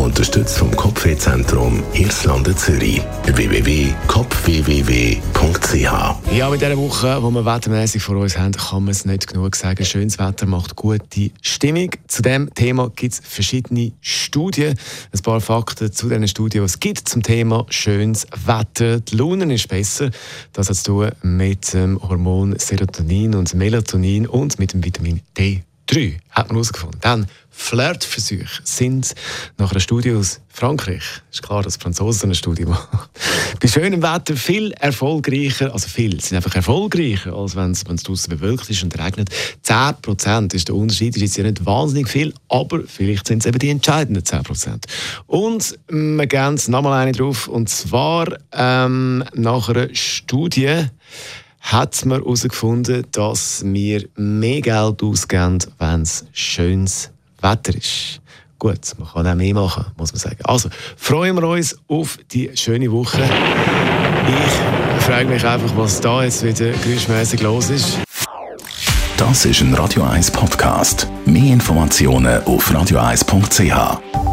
Unterstützt vom Kopfwehzentrum Irlande Zürich. www.kopfwww.ch Ja, mit dieser Woche, wo wir wettermäßig vor uns haben, kann man es nicht genug sagen. Schönes Wetter macht gute Stimmung. Zu dem Thema gibt es verschiedene Studien. Ein paar Fakten zu diesen Studien, die es gibt zum Thema schönes Wetter. Die Laune ist besser. Das hat zu tun mit dem Hormon Serotonin und Melatonin und mit dem Vitamin D. 3 hat man herausgefunden. Dann Flirtversuche sind nach einer Studie aus Frankreich, ist klar, dass Franzosen eine Studie machen, bei schönem Wetter viel erfolgreicher, also viel, sind einfach erfolgreicher, als wenn es draußen bewölkt ist und regnet. 10% ist der Unterschied, ist jetzt ja nicht wahnsinnig viel, aber vielleicht sind es eben die entscheidenden 10%. Und wir gehen nochmal eine drauf, und zwar ähm, nach einer Studie, hat man herausgefunden, dass wir mehr Geld ausgeben, wenn es schönes Wetter ist. Gut, man kann auch mehr machen, muss man sagen. Also, freuen wir uns auf die schöne Woche. Ich frage mich einfach, was da jetzt wieder geräuschmäßig los ist. Das ist ein Radio 1 Podcast. Mehr Informationen auf radio1.ch.